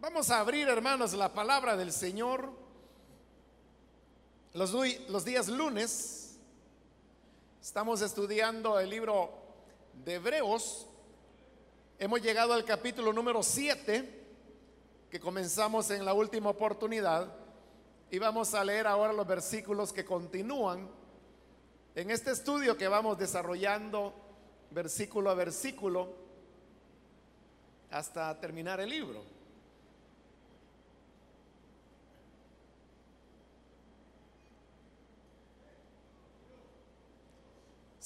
Vamos a abrir, hermanos, la palabra del Señor. Los, los, días lunes estamos estudiando el libro de Hebreos. Hemos llegado al capítulo número 7, que comenzamos en la última oportunidad. Y vamos a leer ahora los versículos que continúan en este estudio que vamos desarrollando versículo a versículo hasta terminar el libro.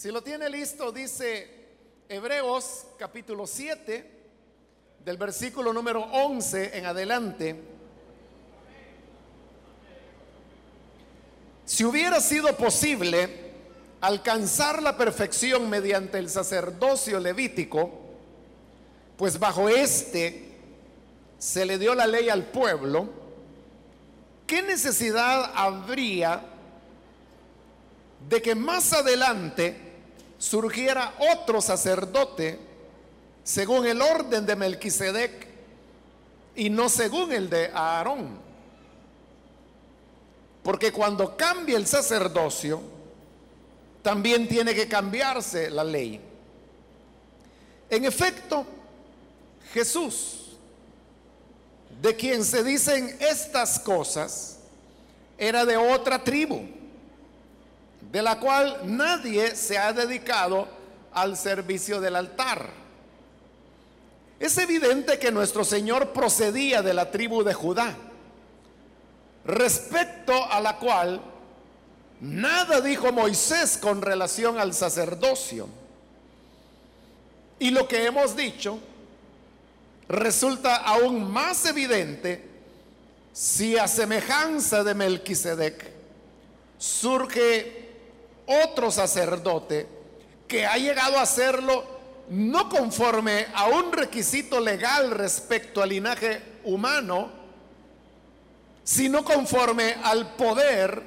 Si lo tiene listo, dice Hebreos capítulo 7, del versículo número 11 en adelante. Si hubiera sido posible alcanzar la perfección mediante el sacerdocio levítico, pues bajo este se le dio la ley al pueblo, ¿qué necesidad habría de que más adelante surgiera otro sacerdote según el orden de Melquisedec y no según el de Aarón? Porque cuando cambia el sacerdocio, también tiene que cambiarse la ley. En efecto, Jesús, de quien se dicen estas cosas, era de otra tribu, de la cual nadie se ha dedicado al servicio del altar. Es evidente que nuestro Señor procedía de la tribu de Judá, respecto a la cual nada dijo Moisés con relación al sacerdocio. Y lo que hemos dicho resulta aún más evidente si a semejanza de Melquisedec surge otro sacerdote que ha llegado a hacerlo no conforme a un requisito legal respecto al linaje humano, sino conforme al poder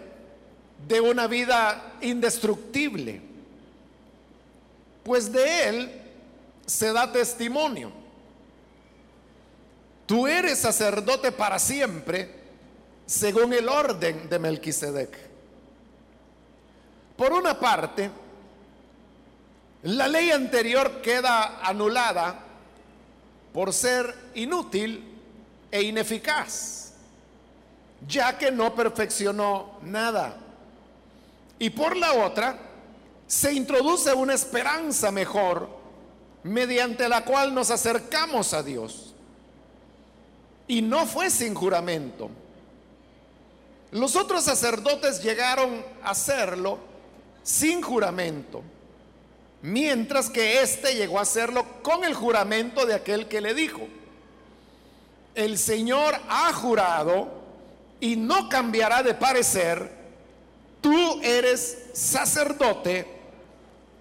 de una vida indestructible. Pues de él se da testimonio Tú eres sacerdote para siempre, según el orden de Melquisedec. Por una parte, la ley anterior queda anulada por ser inútil e ineficaz, ya que no perfeccionó nada. Y por la otra, se introduce una esperanza mejor mediante la cual nos acercamos a Dios. Y no fue sin juramento. Los otros sacerdotes llegaron a hacerlo sin juramento, mientras que éste llegó a hacerlo con el juramento de aquel que le dijo, el Señor ha jurado y no cambiará de parecer, tú eres sacerdote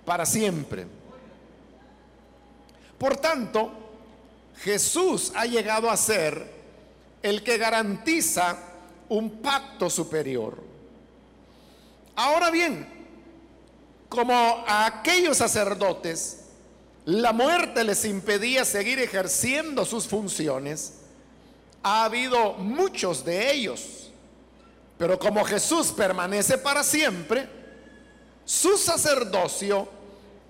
para siempre. Por tanto, Jesús ha llegado a ser el que garantiza un pacto superior. Ahora bien, como a aquellos sacerdotes la muerte les impedía seguir ejerciendo sus funciones, ha habido muchos de ellos. Pero como Jesús permanece para siempre, su sacerdocio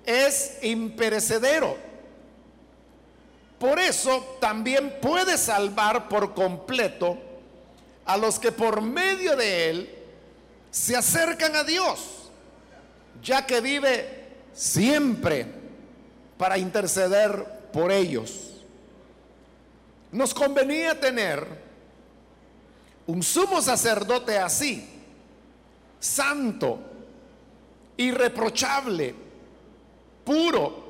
es imperecedero por eso también puede salvar por completo a los que por medio de Él se acercan a Dios, ya que vive siempre para interceder por ellos. Nos convenía tener un sumo sacerdote así, santo, irreprochable, puro,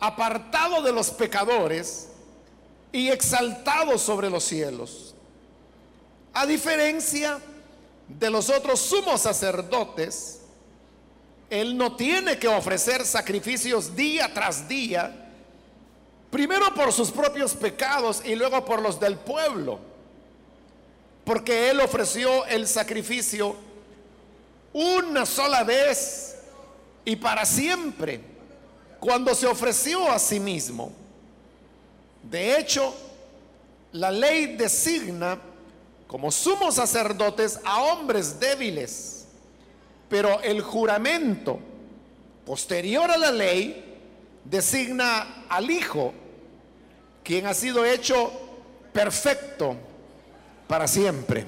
apartado de los pecadores y exaltado sobre los cielos. A diferencia de los otros sumos sacerdotes, él no tiene que ofrecer sacrificios día tras día, primero por sus propios pecados y luego por los del pueblo, porque él ofreció el sacrificio una sola vez y para siempre cuando se ofreció a sí mismo. De hecho, la ley designa como sumos sacerdotes a hombres débiles, pero el juramento posterior a la ley designa al Hijo, quien ha sido hecho perfecto para siempre.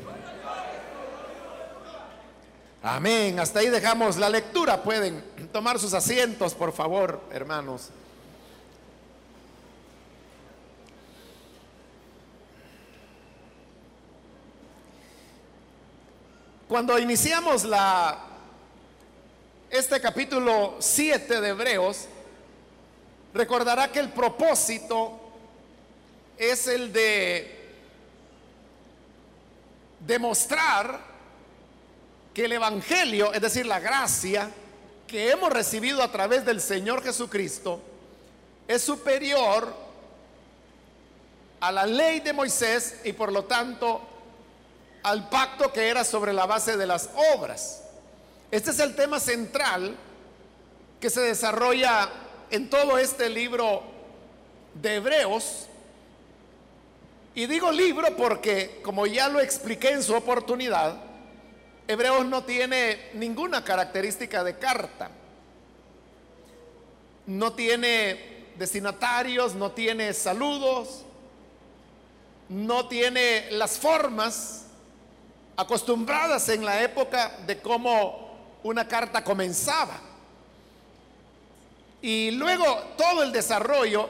Amén. Hasta ahí dejamos la lectura. Pueden tomar sus asientos, por favor, hermanos. Cuando iniciamos la este capítulo 7 de Hebreos, recordará que el propósito es el de demostrar que el Evangelio, es decir, la gracia que hemos recibido a través del Señor Jesucristo, es superior a la ley de Moisés y por lo tanto al pacto que era sobre la base de las obras. Este es el tema central que se desarrolla en todo este libro de Hebreos. Y digo libro porque, como ya lo expliqué en su oportunidad, Hebreos no tiene ninguna característica de carta. No tiene destinatarios, no tiene saludos, no tiene las formas acostumbradas en la época de cómo una carta comenzaba. Y luego todo el desarrollo,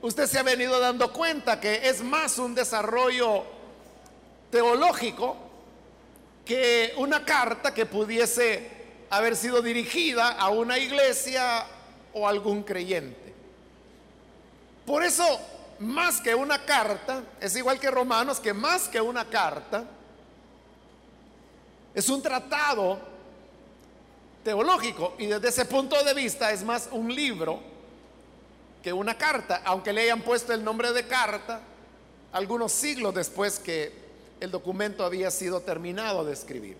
usted se ha venido dando cuenta que es más un desarrollo teológico que una carta que pudiese haber sido dirigida a una iglesia o algún creyente. Por eso, más que una carta, es igual que Romanos, que más que una carta, es un tratado teológico y desde ese punto de vista es más un libro que una carta, aunque le hayan puesto el nombre de carta algunos siglos después que el documento había sido terminado de escribir.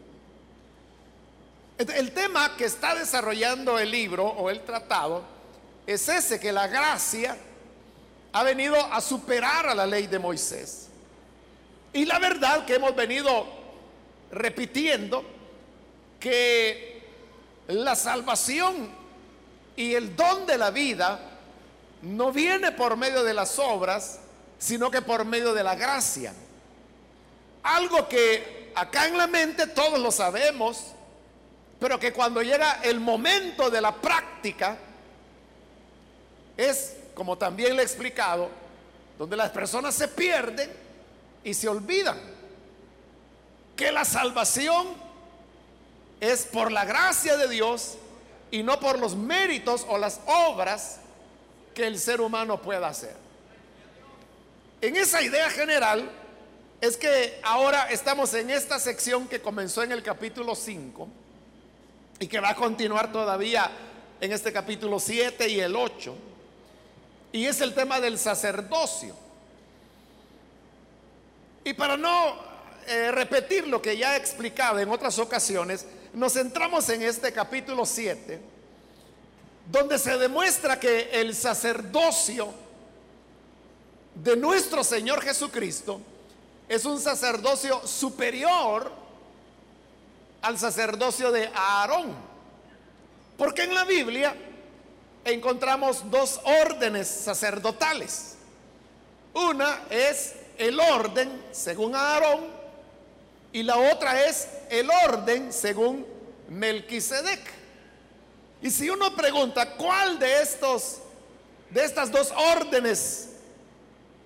El tema que está desarrollando el libro o el tratado es ese, que la gracia ha venido a superar a la ley de Moisés. Y la verdad que hemos venido repitiendo que la salvación y el don de la vida no viene por medio de las obras, sino que por medio de la gracia. Algo que acá en la mente todos lo sabemos, pero que cuando llega el momento de la práctica, es, como también le he explicado, donde las personas se pierden y se olvidan que la salvación es por la gracia de Dios y no por los méritos o las obras que el ser humano pueda hacer. En esa idea general es que ahora estamos en esta sección que comenzó en el capítulo 5 y que va a continuar todavía en este capítulo 7 y el 8. Y es el tema del sacerdocio. Y para no eh, repetir lo que ya he explicado en otras ocasiones, nos centramos en este capítulo 7, donde se demuestra que el sacerdocio de nuestro Señor Jesucristo es un sacerdocio superior al sacerdocio de Aarón. Porque en la Biblia encontramos dos órdenes sacerdotales. Una es el orden según Aarón y la otra es el orden según Melquisedec. Y si uno pregunta cuál de estos de estas dos órdenes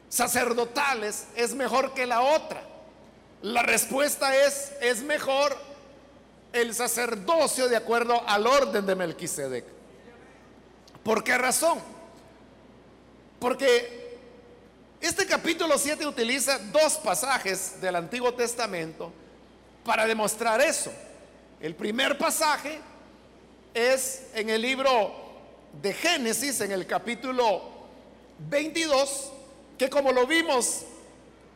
sacerdotales es mejor que la otra, la respuesta es es mejor el sacerdocio de acuerdo al orden de Melquisedec. ¿Por qué razón? Porque este capítulo 7 utiliza dos pasajes del Antiguo Testamento para demostrar eso. El primer pasaje es en el libro de Génesis, en el capítulo 22, que como lo vimos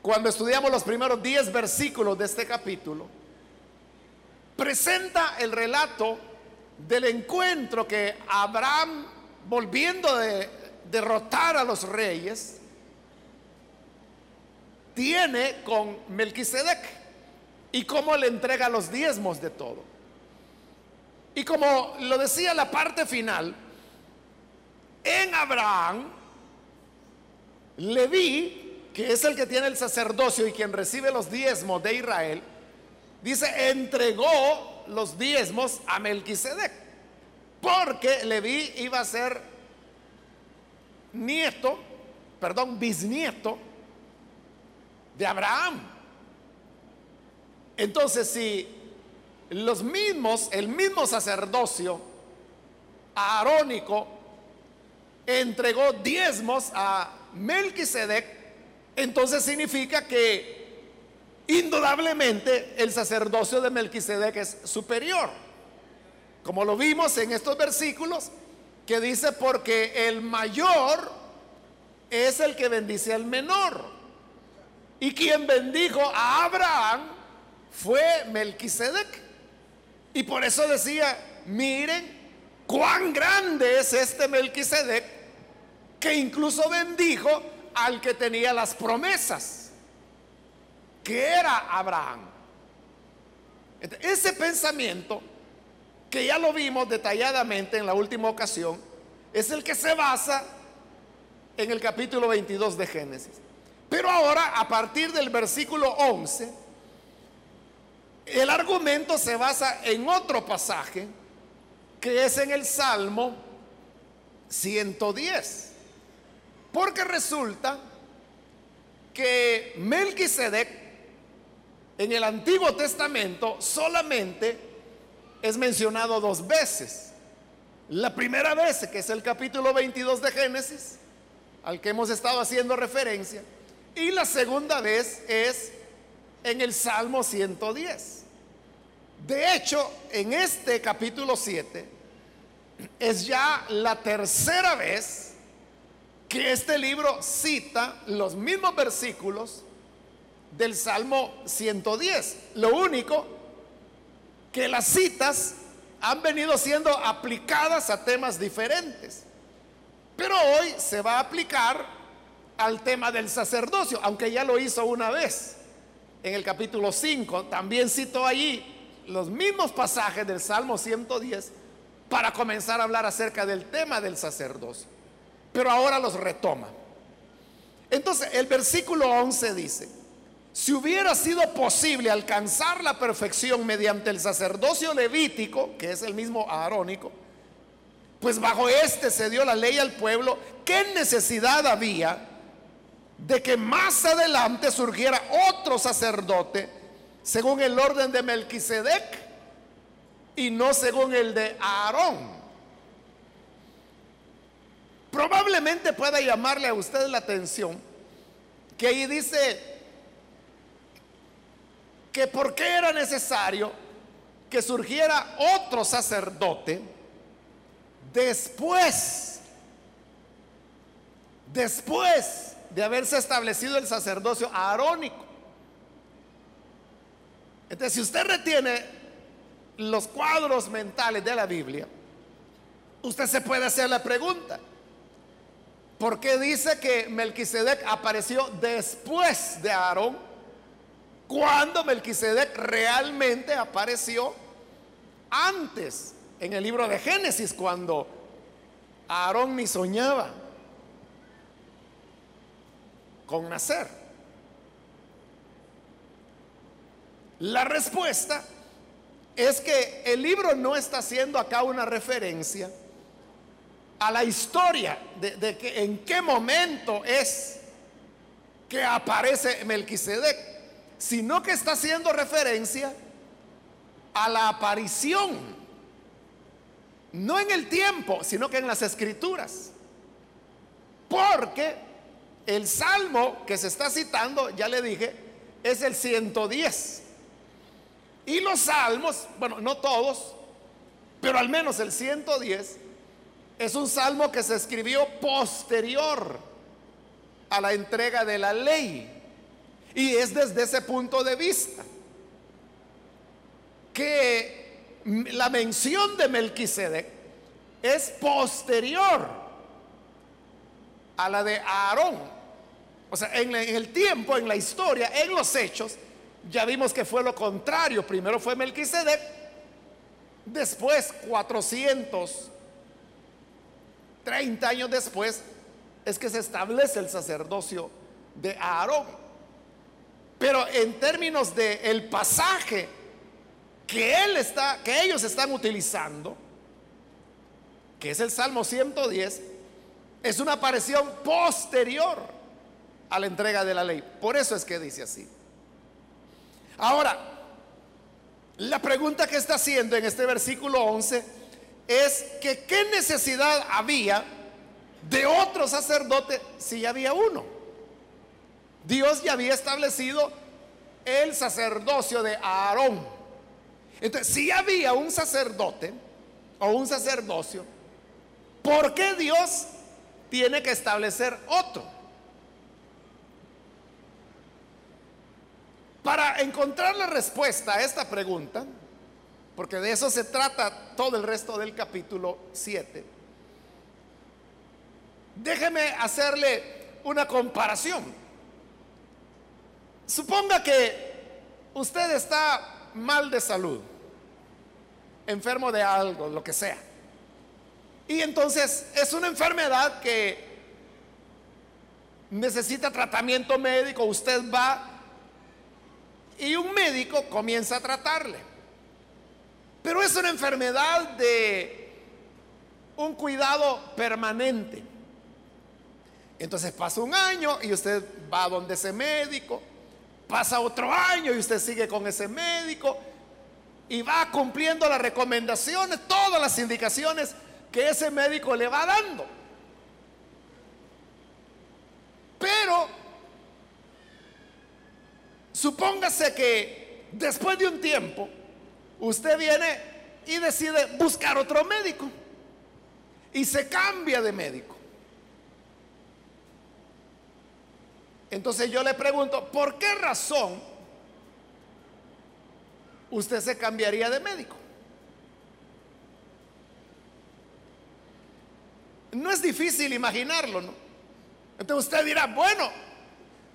cuando estudiamos los primeros 10 versículos de este capítulo, presenta el relato del encuentro que Abraham, volviendo de derrotar a los reyes, tiene con Melquisedec y cómo le entrega los diezmos de todo. Y como lo decía la parte final, en Abraham, Leví, que es el que tiene el sacerdocio y quien recibe los diezmos de Israel, dice, entregó los diezmos a Melquisedec, porque Leví iba a ser nieto, perdón, bisnieto de Abraham. Entonces, si los mismos, el mismo sacerdocio arónico entregó diezmos a Melquisedec, entonces significa que indudablemente el sacerdocio de Melquisedec es superior. Como lo vimos en estos versículos, que dice, porque el mayor es el que bendice al menor. Y quien bendijo a Abraham fue Melquisedec. Y por eso decía, miren cuán grande es este Melquisedec, que incluso bendijo al que tenía las promesas, que era Abraham. Ese pensamiento, que ya lo vimos detalladamente en la última ocasión, es el que se basa en el capítulo 22 de Génesis. Pero ahora, a partir del versículo 11, el argumento se basa en otro pasaje que es en el Salmo 110. Porque resulta que Melquisedec en el Antiguo Testamento solamente es mencionado dos veces. La primera vez, que es el capítulo 22 de Génesis, al que hemos estado haciendo referencia, y la segunda vez es en el Salmo 110. De hecho, en este capítulo 7 es ya la tercera vez que este libro cita los mismos versículos del Salmo 110. Lo único que las citas han venido siendo aplicadas a temas diferentes. Pero hoy se va a aplicar al tema del sacerdocio, aunque ya lo hizo una vez en el capítulo 5. También citó allí los mismos pasajes del Salmo 110 para comenzar a hablar acerca del tema del sacerdocio. Pero ahora los retoma. Entonces, el versículo 11 dice, si hubiera sido posible alcanzar la perfección mediante el sacerdocio levítico, que es el mismo arónico, pues bajo este se dio la ley al pueblo, ¿qué necesidad había de que más adelante surgiera otro sacerdote según el orden de Melquisedec y no según el de Aarón. Probablemente pueda llamarle a usted la atención que ahí dice que por qué era necesario que surgiera otro sacerdote después, después de haberse establecido el sacerdocio arónico. Entonces, si usted retiene los cuadros mentales de la Biblia, usted se puede hacer la pregunta, ¿por qué dice que Melquisedec apareció después de Aarón? Cuando Melquisedec realmente apareció antes, en el libro de Génesis, cuando Aarón ni soñaba con nacer. La respuesta es que el libro no está haciendo acá una referencia a la historia de, que en qué momento es que aparece Melquisedec, sino que está haciendo referencia a la aparición, no en el tiempo, sino que en las escrituras. Porque el salmo que se está citando, ya le dije, es el 110. Y los salmos, bueno, no todos, pero al menos el 110, es un salmo que se escribió posterior a la entrega de la ley. Y es desde ese punto de vista que la mención de Melquisedec es posterior a la de Aarón. O sea, en, el tiempo, en la historia, en los hechos, ya vimos que fue lo contrario. Primero fue Melquisedec, después 430 años después es que se establece el sacerdocio de Aarón. Pero en términos de el pasaje que él está que ellos están utilizando, que es el Salmo 110, es una aparición posterior a la entrega de la ley. Por eso es que dice así. Ahora, la pregunta que está haciendo en este versículo 11 es que qué necesidad había de otro sacerdote si ya había uno. Dios ya había establecido el sacerdocio de Aarón. Entonces, si había un sacerdote o un sacerdocio, ¿por qué Dios tiene que establecer otro? Para encontrar la respuesta a esta pregunta, porque de eso se trata todo el resto del capítulo 7, déjeme hacerle una comparación. Suponga que usted está mal de salud, enfermo de algo, lo que sea. Y entonces es una enfermedad que necesita tratamiento médico, usted va y un médico comienza a tratarle. Pero es una enfermedad de un cuidado permanente. Entonces pasa un año y usted va donde ese médico Pasa otro año y usted sigue con ese médico y va cumpliendo las recomendaciones, todas las indicaciones que ese médico le va dando. Pero supóngase que después de un tiempo usted viene y decide buscar otro médico y se cambia de médico. Entonces yo le pregunto, ¿por qué razón usted se cambiaría de médico? No es difícil imaginarlo, ¿no? Entonces usted dirá, bueno,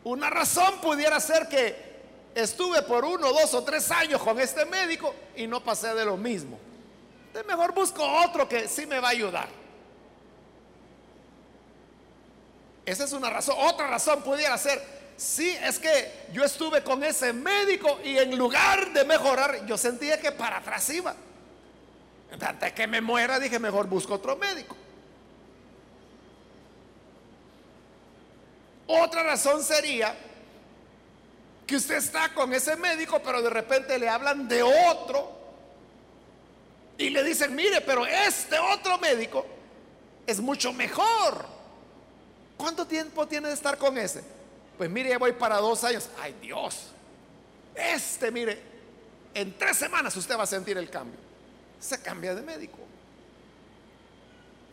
una razón pudiera ser que estuve por uno, dos o tres años con este médico y no pasé de lo mismo. Mejor busco otro que sí me va a ayudar. Esa es una razón. Otra razón pudiera ser, sí, es que yo estuve con ese médico y en lugar de mejorar, yo sentía que para atrás iba. Antes que me muera, dije, mejor busco otro médico. Otra razón sería que usted está con ese médico, pero de repente le hablan de otro y le dicen, mire, pero este otro médico es mucho mejor. ¿Cuánto tiempo tiene de estar con ese? Pues mire, ya voy para dos años. Ay Dios, este, mire, en tres semanas usted va a sentir el cambio. Se cambia de médico.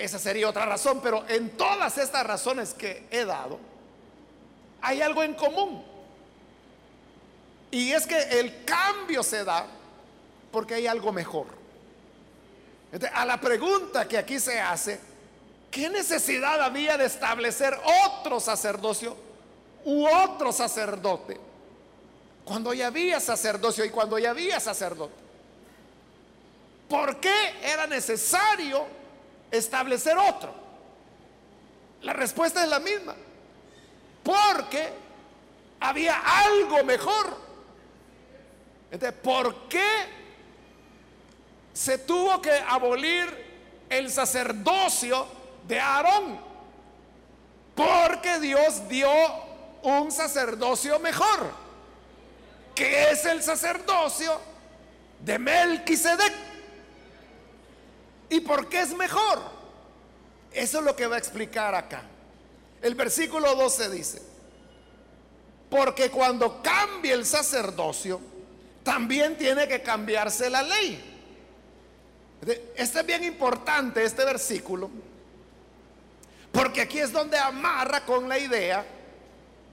Esa sería otra razón, pero en todas estas razones que he dado, hay algo en común. Y es que el cambio se da porque hay algo mejor. a la pregunta que aquí se hace, ¿Qué necesidad había de establecer otro sacerdocio u otro sacerdote? Cuando ya había sacerdocio y cuando ya había sacerdote. ¿Por qué era necesario establecer otro? La respuesta es la misma. Porque había algo mejor. Entonces, ¿por qué se tuvo que abolir el sacerdocio de Aarón. Porque Dios dio un sacerdocio mejor, que es el sacerdocio de Melquisedec. ¿Y por qué es mejor? Eso es lo que va a explicar acá. El versículo 12 dice, porque cuando cambie el sacerdocio, también tiene que cambiarse la ley. Este es bien importante, este versículo, porque aquí es donde amarra con la idea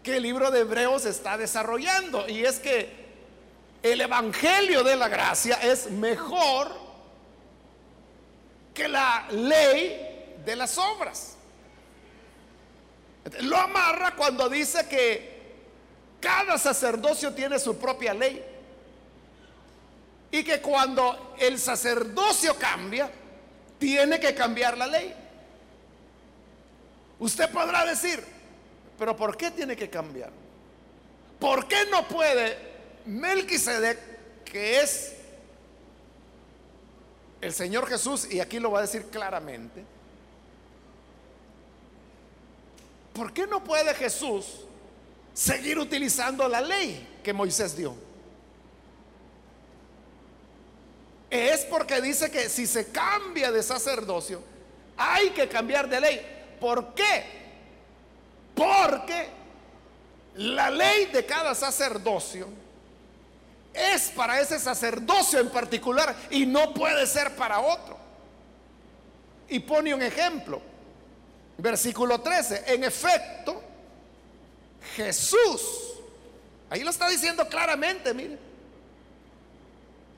que el libro de Hebreos está desarrollando. Y es que el Evangelio de la Gracia es mejor que la ley de las obras. Lo amarra cuando dice que cada sacerdocio tiene su propia ley. Y que cuando el sacerdocio cambia, tiene que cambiar la ley. Usted podrá decir, pero ¿por qué tiene que cambiar? ¿Por qué no puede Melquisedec, que es el Señor Jesús, y aquí lo va a decir claramente, ¿por qué no puede Jesús seguir utilizando la ley que Moisés dio? Es porque dice que si se cambia de sacerdocio, hay que cambiar de ley. ¿Por qué? Porque la ley de cada sacerdocio es para ese sacerdocio en particular y no puede ser para otro. Y pone un ejemplo. Versículo 13. En efecto, Jesús, ahí lo está diciendo claramente, mire.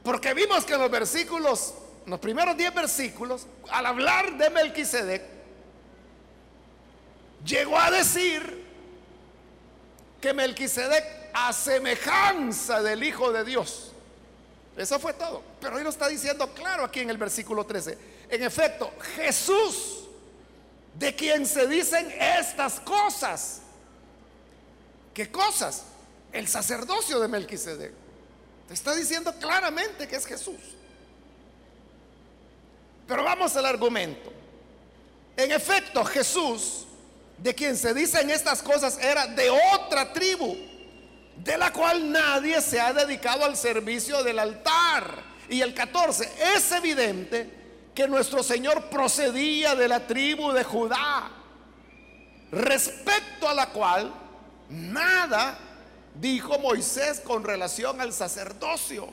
Porque vimos que en los versículos, los primeros 10 versículos, al hablar de Melquisedec, llegó a decir que Melquisedec a semejanza del Hijo de Dios. Eso fue todo. Pero él lo está diciendo claro aquí en el versículo 13. En efecto, Jesús, de quien se dicen estas cosas. ¿Qué cosas? El sacerdocio de Melquisedec. Te está diciendo claramente que es Jesús. Pero vamos al argumento. En efecto, Jesús, de quien se dicen estas cosas, era de otra tribu de la cual nadie se ha dedicado al servicio del altar. Y el 14, es evidente que nuestro Señor procedía de la tribu de Judá, respecto a la cual nada dijo Moisés con relación al sacerdocio.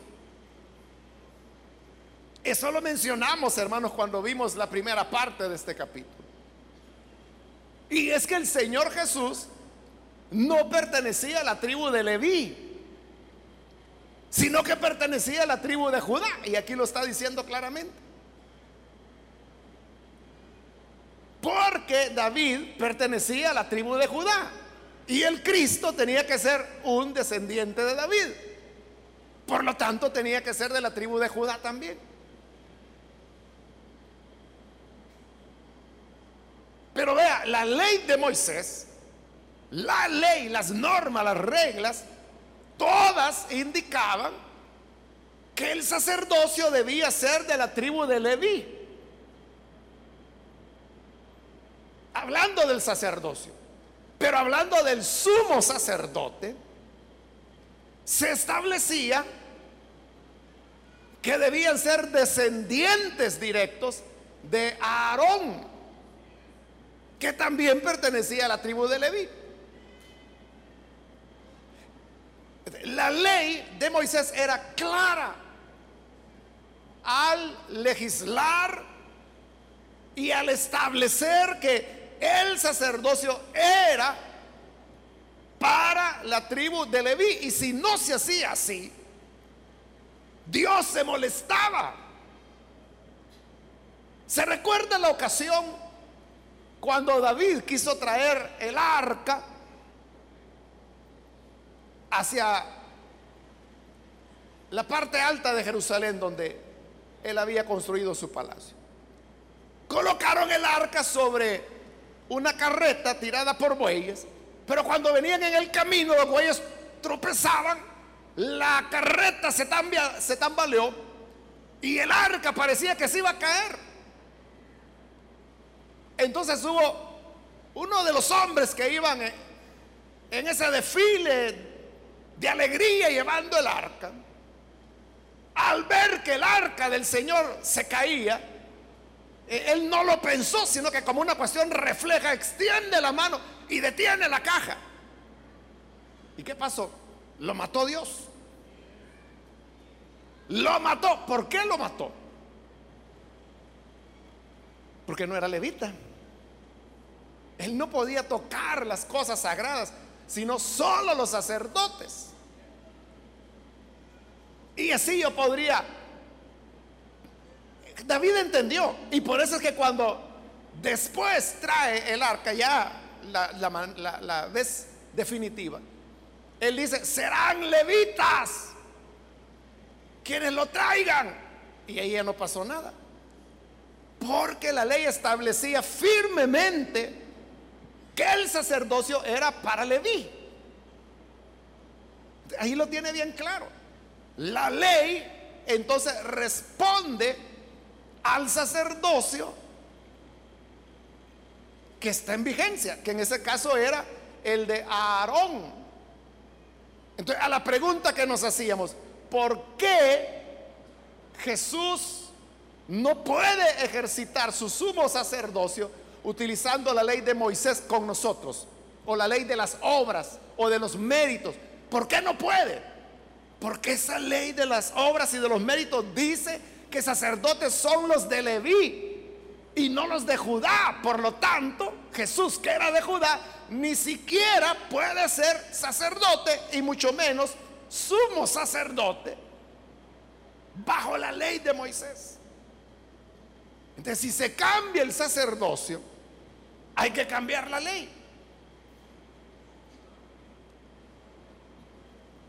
Eso lo mencionamos, hermanos, cuando vimos la primera parte de este capítulo. Y es que el Señor Jesús no pertenecía a la tribu de Leví, sino que pertenecía a la tribu de Judá. Y aquí lo está diciendo claramente. Porque David pertenecía a la tribu de Judá. Y el Cristo tenía que ser un descendiente de David. Por lo tanto, tenía que ser de la tribu de Judá también. Pero vea, la ley de Moisés la ley, las normas, las reglas, todas indicaban que el sacerdocio debía ser de la tribu de Leví. Hablando del sacerdocio, pero hablando del sumo sacerdote, se establecía que debían ser descendientes directos de Aarón, que también pertenecía a la tribu de Leví. La ley de Moisés era clara al legislar y al establecer que el sacerdocio era para la tribu de Leví. Y si no se hacía así, Dios se molestaba. ¿Se recuerda la ocasión cuando David quiso traer el arca hacia la parte alta de Jerusalén donde él había construido su palacio. Colocaron el arca sobre una carreta tirada por bueyes, pero cuando venían en el camino los bueyes tropezaban, la carreta se, se tambaleó y el arca parecía que se iba a caer. Entonces hubo uno de los hombres que iban en ese desfile de alegría llevando el arca, al ver que el arca del Señor se caía, él no lo pensó, sino que como una cuestión refleja, extiende la mano y detiene la caja. ¿Y qué pasó? Lo mató Dios. Lo mató. ¿Por qué lo mató? Porque no era levita. Él no podía tocar las cosas sagradas sino solo los sacerdotes. Y así yo podría... David entendió. Y por eso es que cuando después trae el arca, ya la, vez definitiva, él dice, serán levitas quienes lo traigan. Y ahí ya no pasó nada. Porque la ley establecía firmemente que el sacerdocio era para Leví. Ahí lo tiene bien claro. La ley entonces responde al sacerdocio que está en vigencia, que en ese caso era el de Aarón. Entonces, a la pregunta que nos hacíamos, ¿por qué Jesús no puede ejercitar su sumo sacerdocio utilizando la ley de Moisés con nosotros, o la ley de las obras, o de los méritos? ¿Por qué no puede? Porque esa ley de las obras y de los méritos dice que sacerdotes son los de Leví y no los de Judá. Por lo tanto, Jesús, que era de Judá, ni siquiera puede ser sacerdote y mucho menos sumo sacerdote bajo la ley de Moisés. Entonces, si se cambia el sacerdocio, hay que cambiar la ley.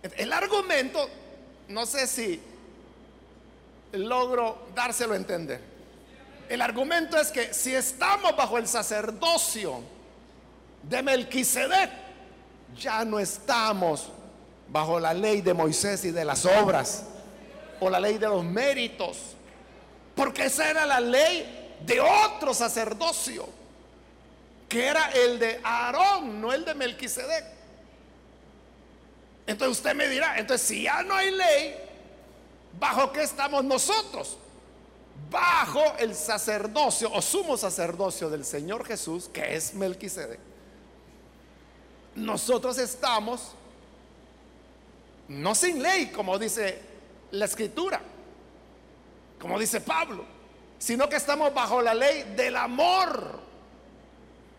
El argumento, no sé si logro dárselo a entender. El argumento es que si estamos bajo el sacerdocio de Melquisedec, ya no estamos bajo la ley de Moisés y de las obras o la ley de los méritos, porque esa era la ley de otro sacerdocio, que era el de Aarón, no el de Melquisedec. Entonces usted me dirá, entonces si ya no hay ley, ¿bajo qué estamos nosotros? Bajo el sacerdocio o sumo sacerdocio del Señor Jesús, que es Melquisedec. Nosotros estamos no sin ley, como dice la escritura, como dice Pablo, sino que estamos bajo la ley del amor,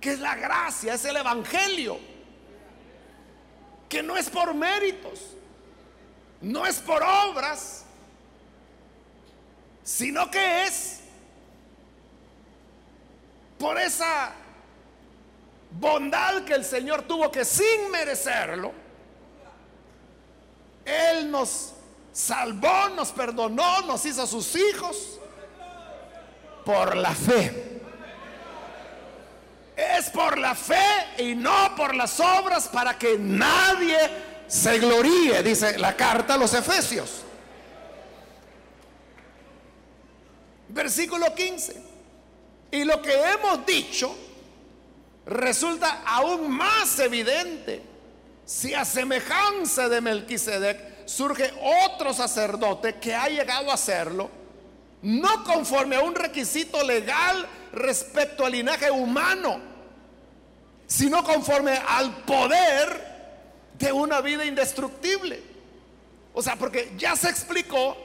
que es la gracia, es el evangelio que no es por méritos, no es por obras, sino que es por esa bondad que el Señor tuvo que sin merecerlo, Él nos salvó, nos perdonó, nos hizo sus hijos por la fe. Es por la fe y no por las obras para que nadie se gloríe, dice la carta a los Efesios. Versículo 15. Y lo que hemos dicho resulta aún más evidente si a semejanza de Melquisedec surge otro sacerdote que ha llegado a hacerlo, no conforme a un requisito legal respecto al linaje humano, sino conforme al poder de una vida indestructible. O sea, porque ya se explicó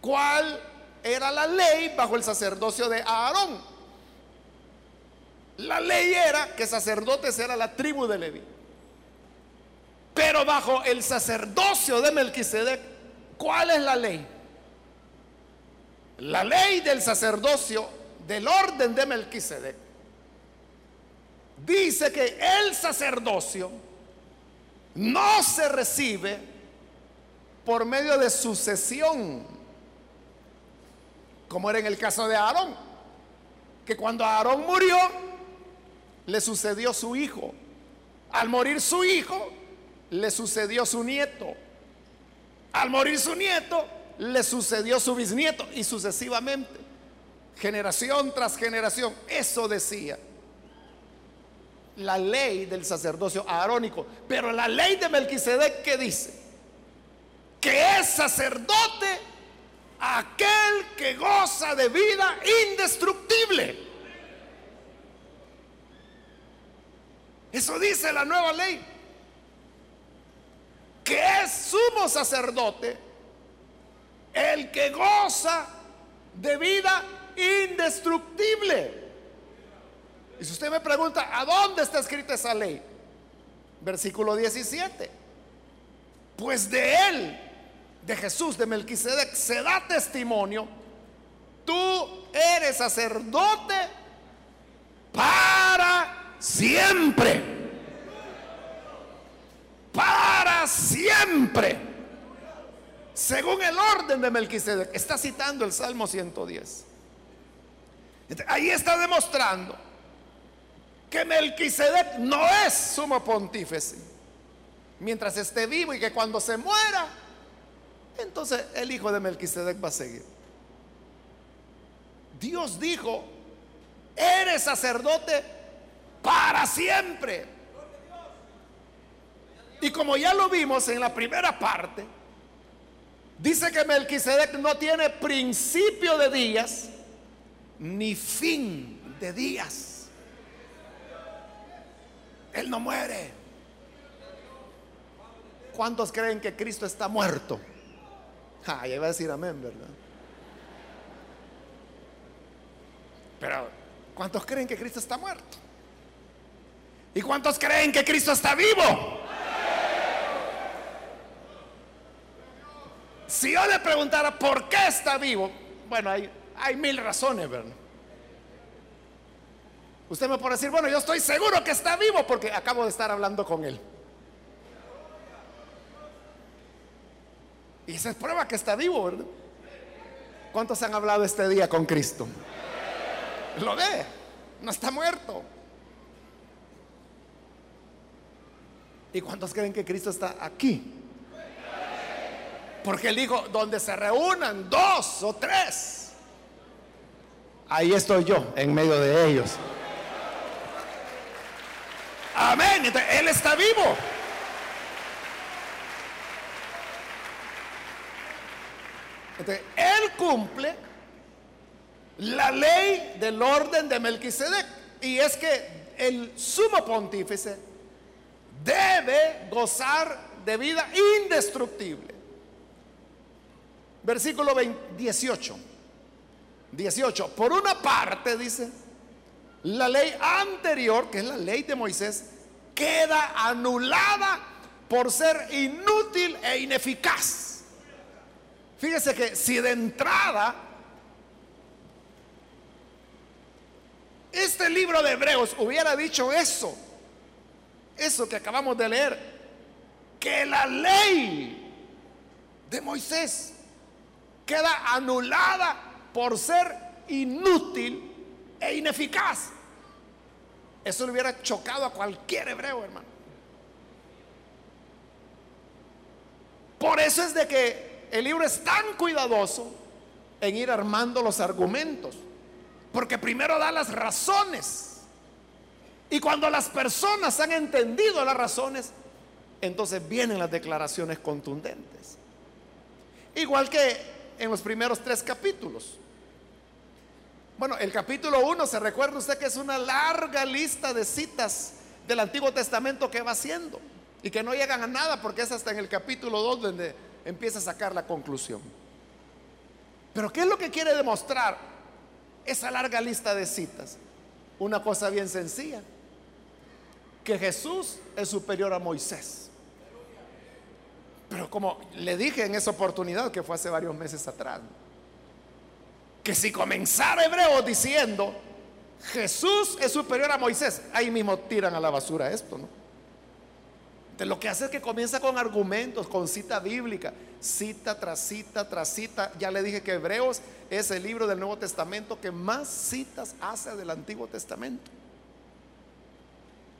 cuál era la ley bajo el sacerdocio de Aarón. La ley era que sacerdotes era la tribu de Leví. Pero bajo el sacerdocio de Melquisedec, ¿cuál es la ley? La ley del sacerdocio del orden de Melquisedec dice que el sacerdocio no se recibe por medio de sucesión, como era en el caso de Aarón, que cuando Aarón murió, le sucedió su hijo. Al morir su hijo, le sucedió su nieto. Al morir su nieto, le sucedió su bisnieto y sucesivamente, generación tras generación. Eso decía la ley del sacerdocio arónico. Pero la ley de Melquisedec que dice que es sacerdote aquel que goza de vida indestructible. Eso dice la nueva ley. Que es sumo sacerdote el que goza de vida indestructible. Y si usted me pregunta, ¿a dónde está escrita esa ley? Versículo 17. Pues de él, de Jesús, de Melquisedec, se da testimonio. Tú eres sacerdote para siempre. Para siempre. Según el orden de Melquisedec. Está citando el Salmo 110. Ahí está demostrando que Melquisedec no es sumo pontífice mientras esté vivo y que cuando se muera, entonces el hijo de Melquisedec va a seguir. Dios dijo, eres sacerdote para siempre. Y como ya lo vimos en la primera parte, dice que Melquisedec no tiene principio de días ni fin de días. Él no muere. ¿Cuántos creen que Cristo está muerto? Ah, ya iba a decir amén, ¿verdad? Pero, ¿cuántos creen que Cristo está muerto? ¿Y cuántos creen que Cristo está vivo? Si yo le preguntara por qué está vivo, bueno, hay, hay mil razones, ¿verdad? Usted me puede decir, bueno, yo estoy seguro que está vivo porque acabo de estar hablando con él. Y esa es prueba que está vivo, ¿verdad? ¿Cuántos han hablado este día con Cristo? Lo ve, no está muerto. ¿Y cuántos creen que Cristo está aquí? Porque él dijo, donde se reúnan dos o tres, ahí estoy yo en medio de ellos. Amén. él está vivo. Él cumple la ley del orden de Melquisedec. Y es que el sumo pontífice debe gozar de vida indestructible. Versículo 18. 18. Por una parte, dice, la ley anterior, que es la ley de Moisés, queda anulada por ser inútil e ineficaz. Fíjese que si de entrada este libro de Hebreos hubiera dicho eso, eso que acabamos de leer, que la ley de Moisés queda anulada por ser inútil e ineficaz. Eso le hubiera chocado a cualquier hebreo, hermano. Por eso es de que el libro es tan cuidadoso en ir armando los argumentos. Porque primero da las razones. Y cuando las personas han entendido las razones, entonces vienen las declaraciones contundentes. Igual que en los primeros tres capítulos. Bueno, el capítulo 1, se recuerda usted que es una larga lista de citas del Antiguo Testamento que va haciendo y que no llegan a nada porque es hasta en el capítulo 2 donde empieza a sacar la conclusión. Pero ¿qué es lo que quiere demostrar esa larga lista de citas? Una cosa bien sencilla, que Jesús es superior a Moisés. Pero como le dije en esa oportunidad que fue hace varios meses atrás, que si comenzara Hebreo diciendo Jesús es superior a Moisés, ahí mismo tiran a la basura esto, ¿no? Lo que hace es que comienza con argumentos, con cita bíblica, cita tras cita tras cita. Ya le dije que Hebreos es el libro del Nuevo Testamento que más citas hace del Antiguo Testamento.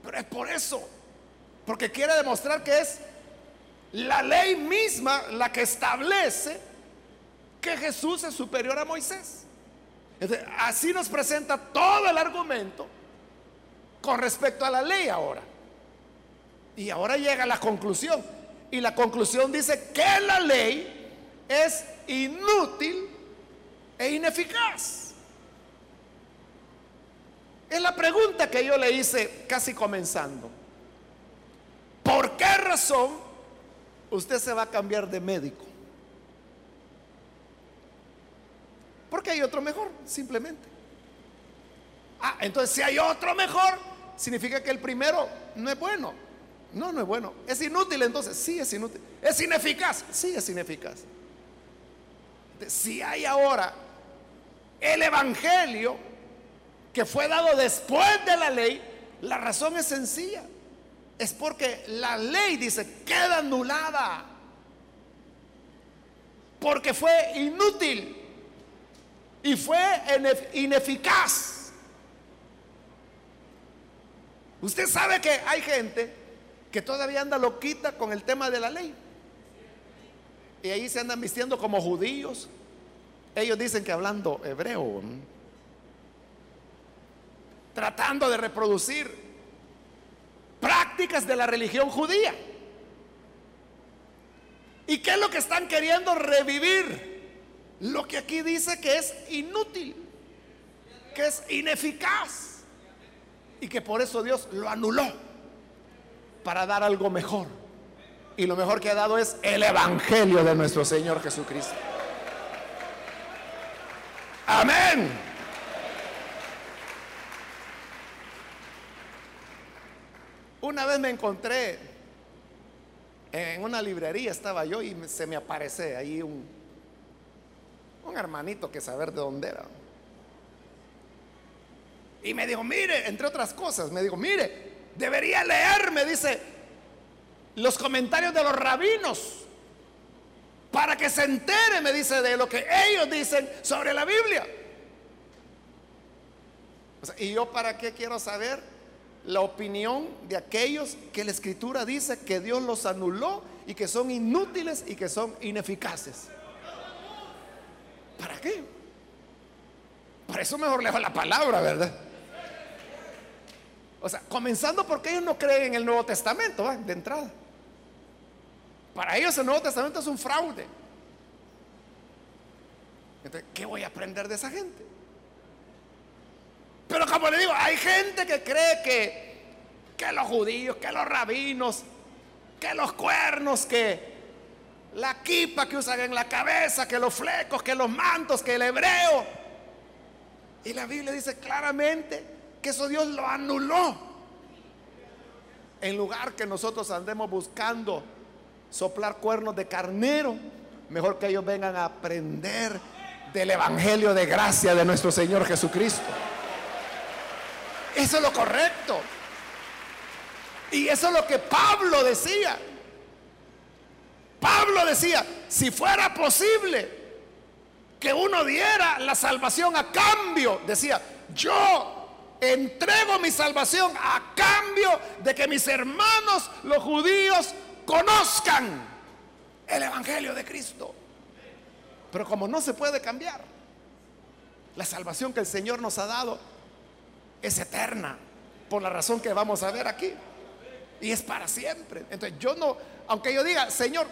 Pero es por eso, porque quiere demostrar que es la ley misma la que establece que Jesús es superior a Moisés. así nos presenta todo el argumento con respecto a la ley ahora. Y ahora llega la conclusión. Y la conclusión dice que la ley es inútil e ineficaz. Es la pregunta que yo le hice casi comenzando. ¿Por qué razón usted se va a cambiar de médico? Porque hay otro mejor, simplemente. Ah, entonces si hay otro mejor, significa que el primero no es bueno. No, no es bueno. Es inútil entonces. Sí, es inútil. Es ineficaz. Sí, es ineficaz. Si hay ahora el Evangelio que fue dado después de la ley, La razón es sencilla. Es porque la ley dice, queda anulada. Porque fue inútil y fue ineficaz. Usted sabe que hay gente que todavía anda loquita con el tema de la ley. Y ahí se andan vistiendo como judíos. Ellos dicen que hablando hebreo, tratando de reproducir prácticas de la religión judía. ¿Y qué es lo que están queriendo revivir? Lo que aquí dice que es inútil, que es ineficaz y que por eso Dios lo anuló para dar algo mejor. Y lo mejor que ha dado es el Evangelio de nuestro Señor Jesucristo. Amén. Una vez me encontré en una librería, estaba yo y se me aparece ahí un, un hermanito que saber de dónde era. Y me dijo, mire, entre otras cosas, me dijo, mire, debería leer, me dice, los comentarios de los rabinos para que se entere, me dice, de lo que ellos dicen sobre la Biblia. ¿Y yo para qué quiero saber la opinión de aquellos que la escritura dice que Dios los anuló y que son inútiles y que son ineficaces? ¿Para qué? Para eso mejor leo la palabra, ¿verdad? O sea, comenzando porque ellos no creen en el Nuevo Testamento, de entrada. Para ellos el Nuevo Testamento es un fraude. Entonces, ¿qué voy a aprender de esa gente? Pero como le digo, hay gente que cree que, que los judíos, que los rabinos, que los cuernos, que la quipa que usan en la cabeza, que los flecos, que los mantos, que el hebreo. Y la Biblia dice claramente que eso Dios lo anuló. En lugar que nosotros andemos buscando soplar cuernos de carnero, mejor que ellos vengan a aprender del Evangelio de gracia de nuestro Señor Jesucristo. Eso es lo correcto. Y eso es lo que Pablo decía. Pablo decía, si fuera posible que uno diera la salvación a cambio, decía, yo entrego mi salvación a cambio de que mis hermanos los judíos conozcan el Evangelio de Cristo. Pero como no se puede cambiar, la salvación que el Señor nos ha dado es eterna, por la razón que vamos a ver aquí. Y es para siempre. Entonces yo no, aunque yo diga, Señor,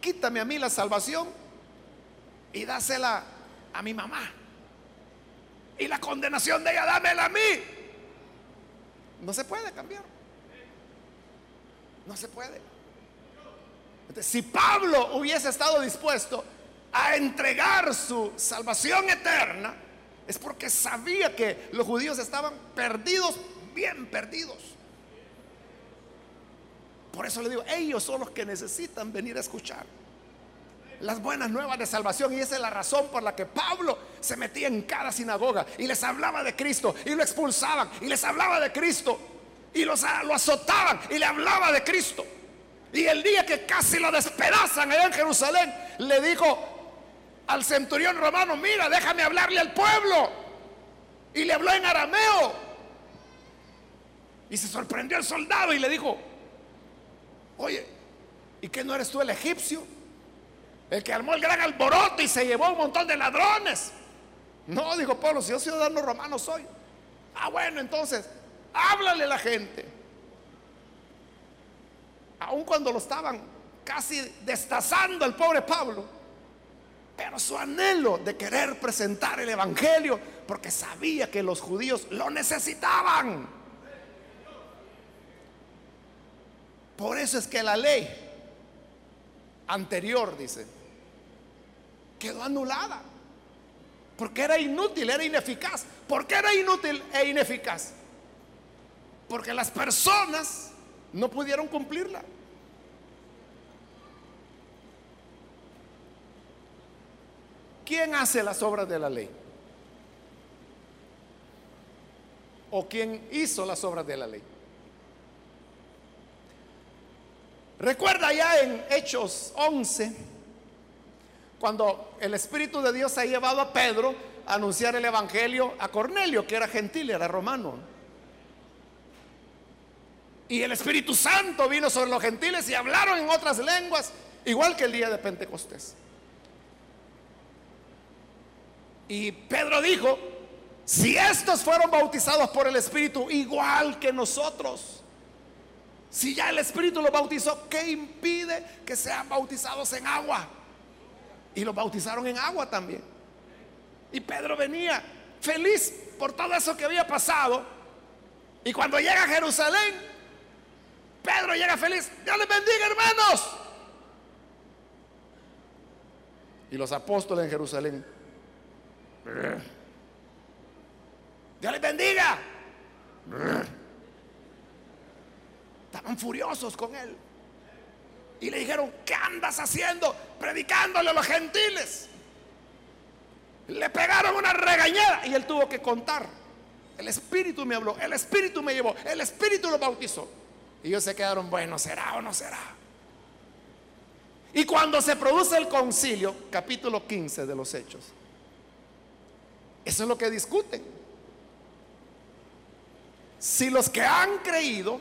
quítame a mí la salvación y dásela a mi mamá. Y la condenación de ella, dámela a mí. No se puede cambiar. No se puede. si Pablo hubiese estado dispuesto a entregar su salvación eterna, es porque sabía que los judíos estaban perdidos, bien perdidos. Por eso le digo, ellos son los que necesitan venir a escuchar las buenas nuevas de salvación. Y esa es la razón por la que Pablo se metía en cada sinagoga y les hablaba de Cristo y lo expulsaban y les hablaba de Cristo y los, lo azotaban y le hablaba de Cristo. Y el día que casi lo despedazan allá en Jerusalén, le dijo al centurión romano, mira, déjame hablarle al pueblo. Y le habló en arameo. Y se sorprendió el soldado y le dijo, Oye, ¿y qué no eres tú el egipcio? El que armó el gran alboroto y se llevó un montón de ladrones. No, dijo Pablo, si yo ciudadano romano soy. Ah, bueno, entonces, háblale a la gente. Aun cuando lo estaban casi destazando al pobre Pablo. Pero su anhelo de querer presentar el Evangelio, porque sabía que los judíos lo necesitaban. Por eso es que la ley anterior, dice, quedó anulada. Porque era inútil, era ineficaz. ¿Por qué era inútil e ineficaz? Porque las personas no pudieron cumplirla. ¿Quién hace las obras de la ley? o quien hizo las obras de la ley. Recuerda ya en Hechos 11, cuando el Espíritu de Dios ha llevado a Pedro a anunciar el Evangelio a Cornelio, que era gentil, era romano. Y el Espíritu Santo vino sobre los gentiles y hablaron en otras lenguas, igual que el día de Pentecostés. Y Pedro dijo, si estos fueron bautizados por el Espíritu igual que nosotros, si ya el Espíritu los bautizó, ¿qué impide que sean bautizados en agua? Y los bautizaron en agua también. Y Pedro venía feliz por todo eso que había pasado. Y cuando llega a Jerusalén, Pedro llega feliz. Dios les bendiga, hermanos. Y los apóstoles en Jerusalén. Dios les bendiga. Estaban furiosos con él. Y le dijeron, ¿qué andas haciendo? Predicándole a los gentiles. Le pegaron una regañada y él tuvo que contar. El Espíritu me habló, el Espíritu me llevó, el Espíritu lo bautizó. Y ellos se quedaron, bueno, ¿será o no será? Y cuando se produce el concilio, capítulo 15 de los Hechos, eso es lo que discuten. Si los que han creído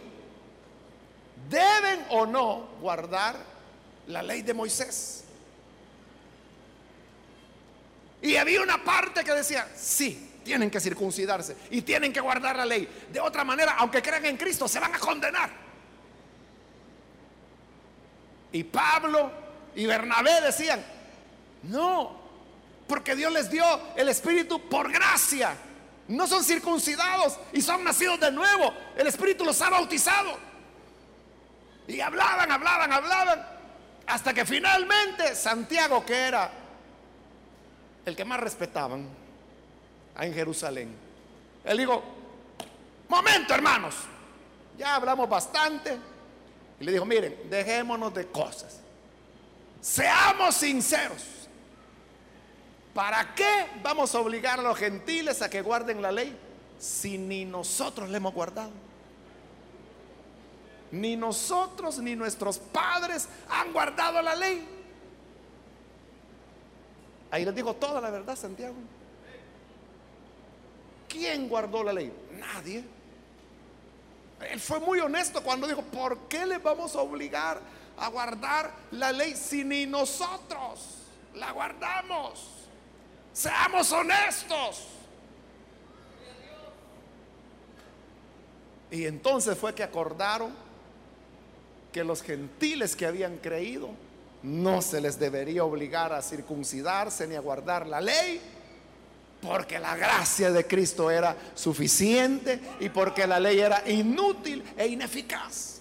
deben o no guardar la ley de Moisés. Y había una parte que decía, sí, tienen que circuncidarse y tienen que guardar la ley. De otra manera, aunque crean en Cristo, se van a condenar. Y Pablo y Bernabé decían, no, porque Dios les dio el Espíritu por gracia. No son circuncidados y son nacidos de nuevo. El Espíritu los ha bautizado. Y hablaban, hablaban, hablaban. Hasta que finalmente Santiago, que era el que más respetaban en Jerusalén, él dijo, momento hermanos, ya hablamos bastante. Y le dijo, miren, dejémonos de cosas. Seamos sinceros. ¿Para qué vamos a obligar a los gentiles a que guarden la ley si ni nosotros la hemos guardado? Ni nosotros ni nuestros padres han guardado la ley. Ahí les digo toda la verdad, Santiago. ¿Quién guardó la ley? Nadie. Él fue muy honesto cuando dijo, ¿por qué le vamos a obligar a guardar la ley si ni nosotros la guardamos? Seamos honestos. Y entonces fue que acordaron que los gentiles que habían creído no se les debería obligar a circuncidarse ni a guardar la ley, porque la gracia de Cristo era suficiente y porque la ley era inútil e ineficaz.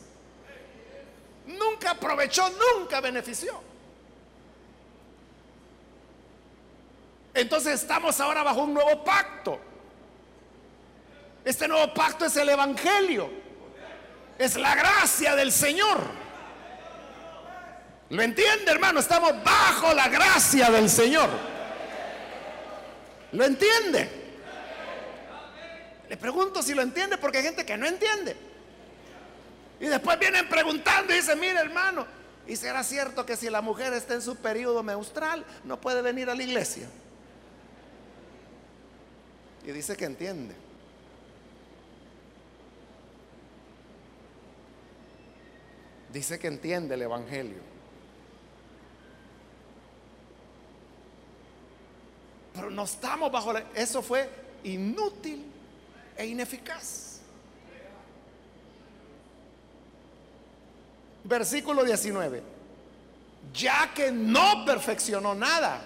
Nunca aprovechó, nunca benefició. Entonces estamos ahora bajo un nuevo pacto. Este nuevo pacto es el Evangelio. Es la gracia del Señor. ¿Lo entiende, hermano? Estamos bajo la gracia del Señor. ¿Lo entiende? Le pregunto si lo entiende porque hay gente que no entiende. Y después vienen preguntando y dicen, mire hermano, ¿y será cierto que si la mujer está en su periodo menstrual no puede venir a la iglesia? Y dice que entiende. Dice que entiende el Evangelio. Pero no estamos bajo la... Eso fue inútil e ineficaz. Versículo 19. Ya que no perfeccionó nada.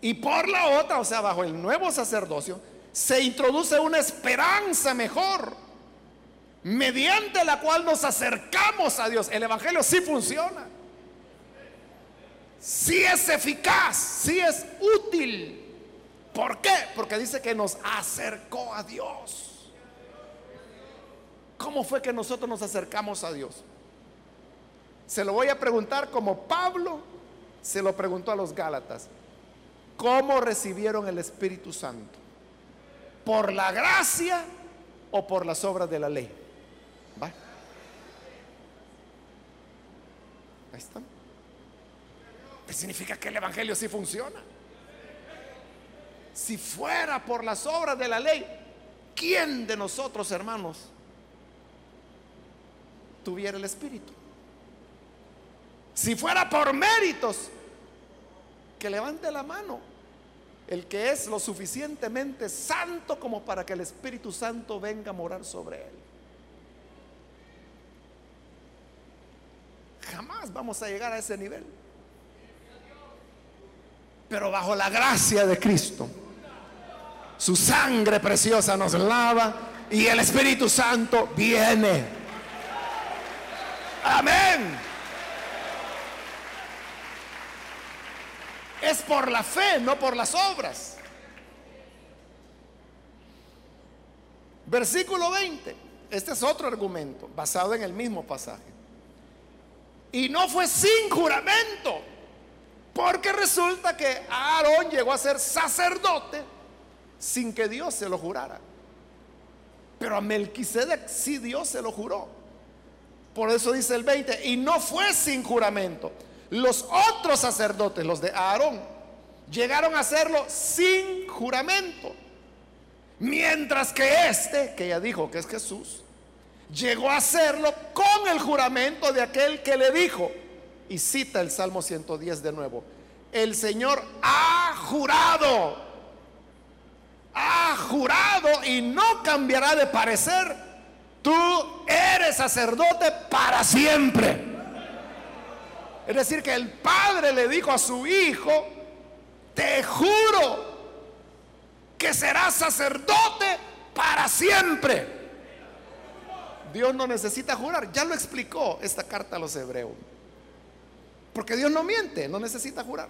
Y por la otra, o sea, bajo el nuevo sacerdocio, se introduce una esperanza mejor mediante la cual nos acercamos a Dios. El Evangelio sí funciona. Sí es eficaz, sí es útil. ¿Por qué? Porque dice que nos acercó a Dios. ¿Cómo fue que nosotros nos acercamos a Dios? Se lo voy a preguntar como Pablo se lo preguntó a los Gálatas. ¿Cómo recibieron el Espíritu Santo? ¿Por la gracia o por las obras de la ley? Ahí está. ¿Qué significa que el Evangelio sí funciona? Si fuera por las obras de la ley, ¿quién de nosotros, hermanos, tuviera el Espíritu? Si fuera por méritos, que levante la mano el que es lo suficientemente santo como para que el Espíritu Santo venga a morar sobre él. Jamás vamos a llegar a ese nivel. Pero bajo la gracia de Cristo, su sangre preciosa nos lava y el Espíritu Santo viene. Amén. Es por la fe, no por las obras. Versículo 20. Este es otro argumento basado en el mismo pasaje. Y no fue sin juramento, porque resulta que Aarón llegó a ser sacerdote sin que Dios se lo jurara. Pero a Melquisedec sí Dios se lo juró. Por eso dice el 20, y no fue sin juramento. Los otros sacerdotes, los de Aarón, llegaron a hacerlo sin juramento. Mientras que este, que ya dijo que es Jesús, llegó a hacerlo con el juramento de aquel que le dijo, y cita el Salmo 110 de nuevo, el Señor ha jurado, ha jurado y no cambiará de parecer, tú eres sacerdote para siempre. Es decir, que el padre le dijo a su hijo, te juro que serás sacerdote para siempre. Dios no necesita jurar, ya lo explicó esta carta a los hebreos. Porque Dios no miente, no necesita jurar.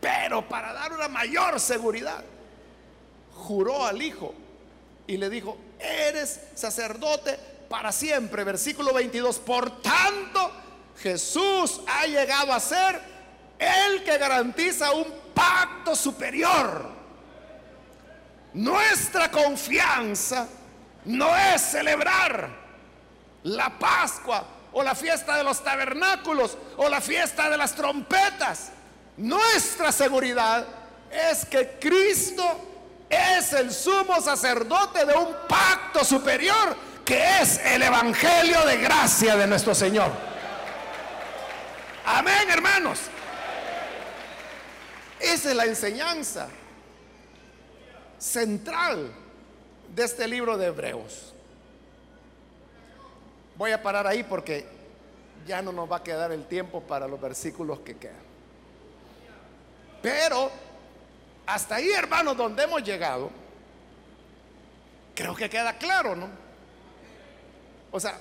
Pero para dar una mayor seguridad, juró al hijo y le dijo, eres sacerdote para siempre. Versículo 22, por tanto, Jesús ha llegado a ser el que garantiza un pacto superior. Nuestra confianza no es celebrar la Pascua o la fiesta de los tabernáculos o la fiesta de las trompetas. Nuestra seguridad es que Cristo es el sumo sacerdote de un pacto superior que es el Evangelio de gracia de nuestro Señor. Amén, hermanos. Esa es la enseñanza central de este libro de Hebreos. Voy a parar ahí porque ya no nos va a quedar el tiempo para los versículos que quedan. Pero hasta ahí, hermanos, donde hemos llegado, creo que queda claro, ¿no? O sea,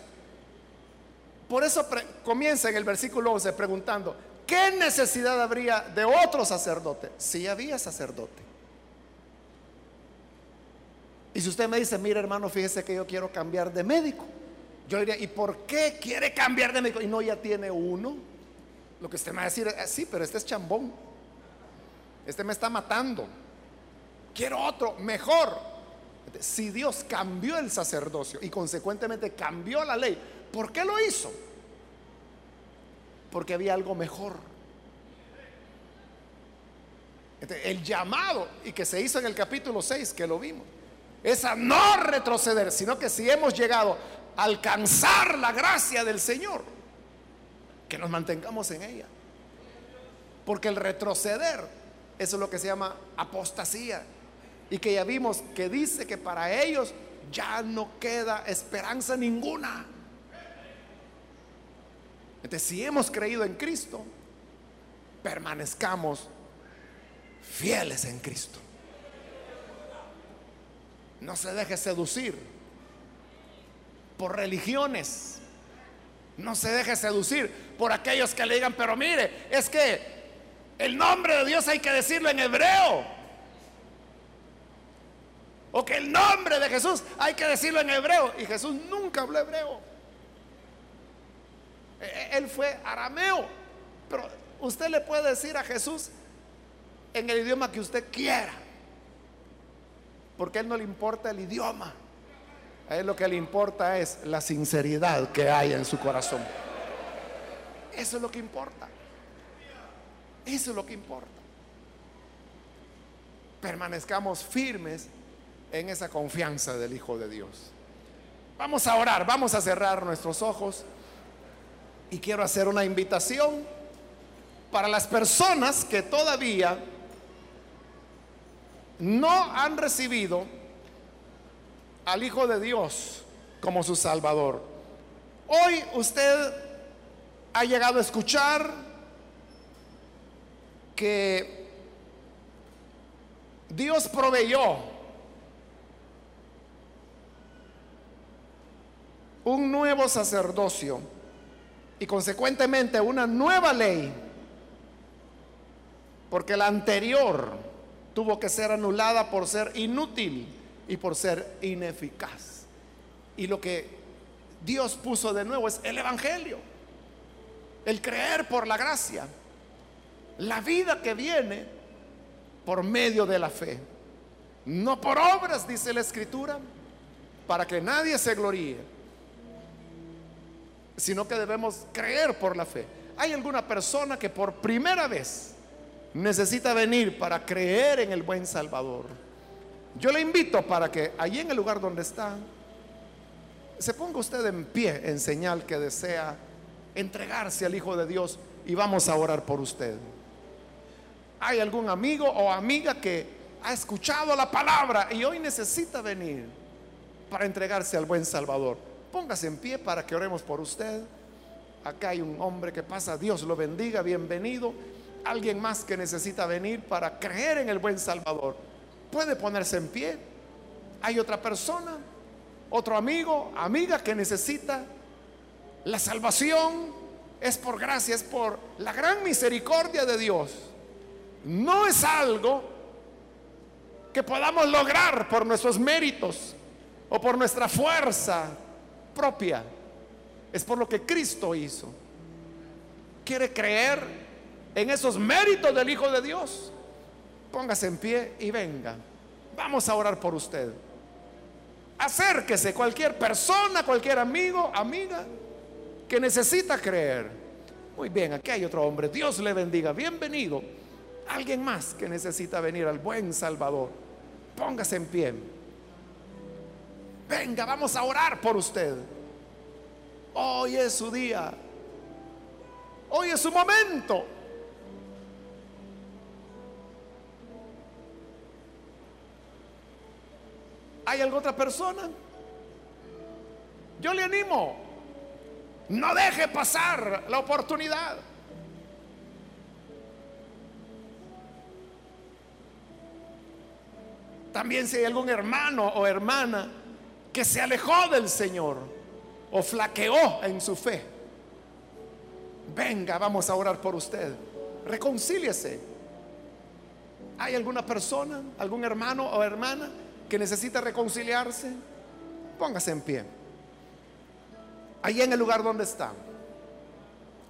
por eso comienza en el versículo 11 preguntando, ¿qué necesidad habría de otro sacerdote? Si había sacerdote. Y si usted me dice, mire hermano, fíjese que yo quiero cambiar de médico. Yo diría, ¿y por qué quiere cambiar de médico? Y no, ya tiene uno. Lo que usted me va a decir es, sí, pero este es chambón. Este me está matando. Quiero otro, mejor. Si Dios cambió el sacerdocio y consecuentemente cambió la ley, ¿Por qué lo hizo? Porque había algo mejor. El llamado y que se hizo en el capítulo 6, que lo vimos, es a no retroceder, sino que si hemos llegado a alcanzar la gracia del Señor, que nos mantengamos en ella. Porque el retroceder, eso es lo que se llama apostasía. Y que ya vimos que dice que para ellos ya no queda esperanza ninguna. Entonces, si hemos creído en Cristo, permanezcamos fieles en Cristo. No se deje seducir por religiones. No se deje seducir por aquellos que le digan, pero mire, es que el nombre de Dios hay que decirlo en hebreo. O que el nombre de Jesús hay que decirlo en hebreo. Y Jesús nunca habló hebreo. Eh, eh, él fue arameo. Pero usted le puede decir a Jesús en el idioma que usted quiera. Porque a él no le importa el idioma. A él lo que le importa es la sinceridad que hay en su corazón. Eso es lo que importa. Eso es lo que importa. Permanezcamos firmes en esa confianza del Hijo de Dios. Vamos a orar, vamos a cerrar nuestros ojos y quiero hacer una invitación para las personas que todavía no han recibido al Hijo de Dios como su Salvador. Hoy usted ha llegado a escuchar que Dios proveyó un nuevo sacerdocio y consecuentemente una nueva ley, porque la anterior tuvo que ser anulada por ser inútil y por ser ineficaz. Y lo que Dios puso de nuevo es el Evangelio, el creer por la gracia, la vida que viene por medio de la fe, no por obras, dice la Escritura, para que nadie se gloríe, sino que debemos creer por la fe. ¿Hay alguna persona que por primera vez necesita venir para creer en el buen Salvador? Yo le invito para que allí en el lugar donde está, se ponga usted en pie en señal que desea entregarse al Hijo de Dios y vamos a orar por usted. ¿Hay algún amigo o amiga que ha escuchado la palabra y hoy necesita venir para entregarse al buen Salvador? Póngase en pie para que oremos por usted. Acá hay un hombre que pasa, Dios lo bendiga, bienvenido. Alguien más que necesita venir para creer en el buen Salvador puede ponerse en pie. Hay otra persona, otro amigo, amiga que necesita la salvación. Es por gracia, es por la gran misericordia de Dios. No es algo que podamos lograr por nuestros méritos o por nuestra fuerza propia. Es por lo que Cristo hizo. ¿Quiere creer en esos méritos del Hijo de Dios? Póngase en pie y venga. Vamos a orar por usted. Acérquese cualquier persona, cualquier amigo, amiga que necesita creer. Muy bien, aquí hay otro hombre. Dios le bendiga. Bienvenido. Alguien más que necesita venir al buen Salvador. Póngase en pie. Venga, vamos a orar por usted. Hoy es su día. Hoy es su momento. ¿Hay alguna otra persona? Yo le animo. No deje pasar la oportunidad. También si hay algún hermano o hermana que se alejó del Señor o flaqueó en su fe, venga, vamos a orar por usted. Reconcíliese. ¿Hay alguna persona, algún hermano o hermana que necesita reconciliarse? Póngase en pie. Ahí en el lugar donde está.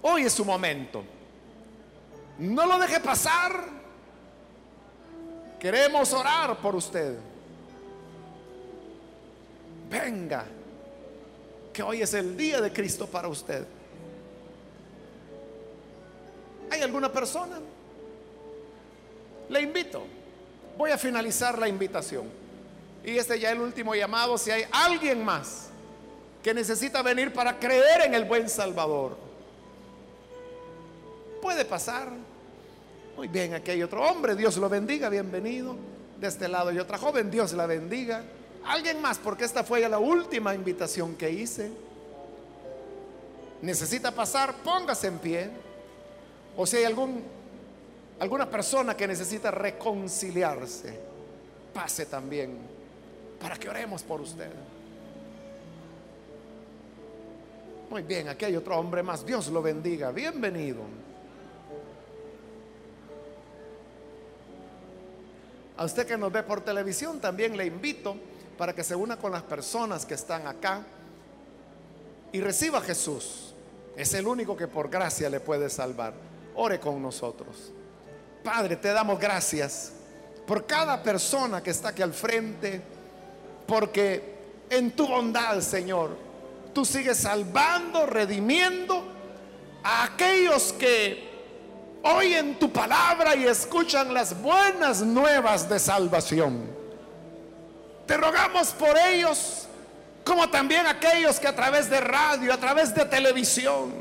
Hoy es su momento. No lo deje pasar Queremos orar por usted. Venga, que hoy es el día de Cristo para usted. ¿Hay alguna persona? Le invito. Voy a finalizar la invitación. Y este ya el último llamado. Si hay alguien más que necesita venir para creer en el buen Salvador, puede pasar. Muy bien, aquí hay otro hombre, Dios lo bendiga, bienvenido. De este lado hay otra joven, Dios la bendiga. Alguien más, porque esta fue ya la última invitación que hice. Necesita pasar, póngase en pie. O si hay algún, alguna persona que necesita reconciliarse, pase también para que oremos por usted. Muy bien, aquí hay otro hombre más. Dios lo bendiga. Bienvenido. A usted que nos ve por televisión también le invito para que se una con las personas que están acá y reciba a Jesús. Es el único que por gracia le puede salvar. Ore con nosotros. Padre, te damos gracias por cada persona que está aquí al frente, porque en tu bondad, Señor, tú sigues salvando, redimiendo a aquellos que oyen tu palabra y escuchan las buenas nuevas de salvación. Te rogamos por ellos, como también aquellos que a través de radio, a través de televisión,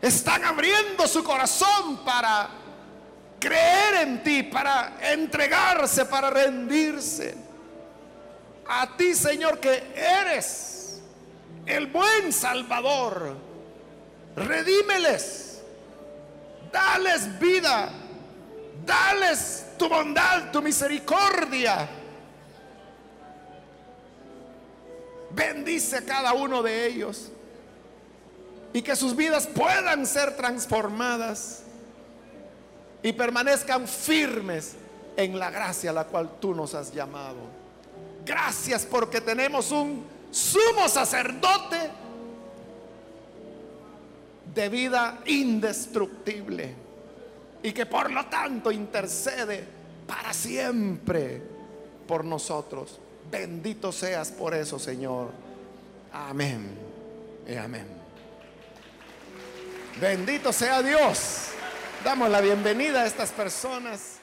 están abriendo su corazón para creer en ti, para entregarse, para rendirse. A ti, Señor, que eres el buen Salvador. Redímeles. Dales vida. Dales tu bondad, tu misericordia. Bendice a cada uno de ellos. Y que sus vidas puedan ser transformadas y permanezcan firmes en la gracia a la cual tú nos has llamado. Gracias porque tenemos un sumo sacerdote de vida indestructible y que por lo tanto intercede para siempre por nosotros. Bendito seas por eso, Señor. Amén. Y amén. Bendito sea Dios. Damos la bienvenida a estas personas.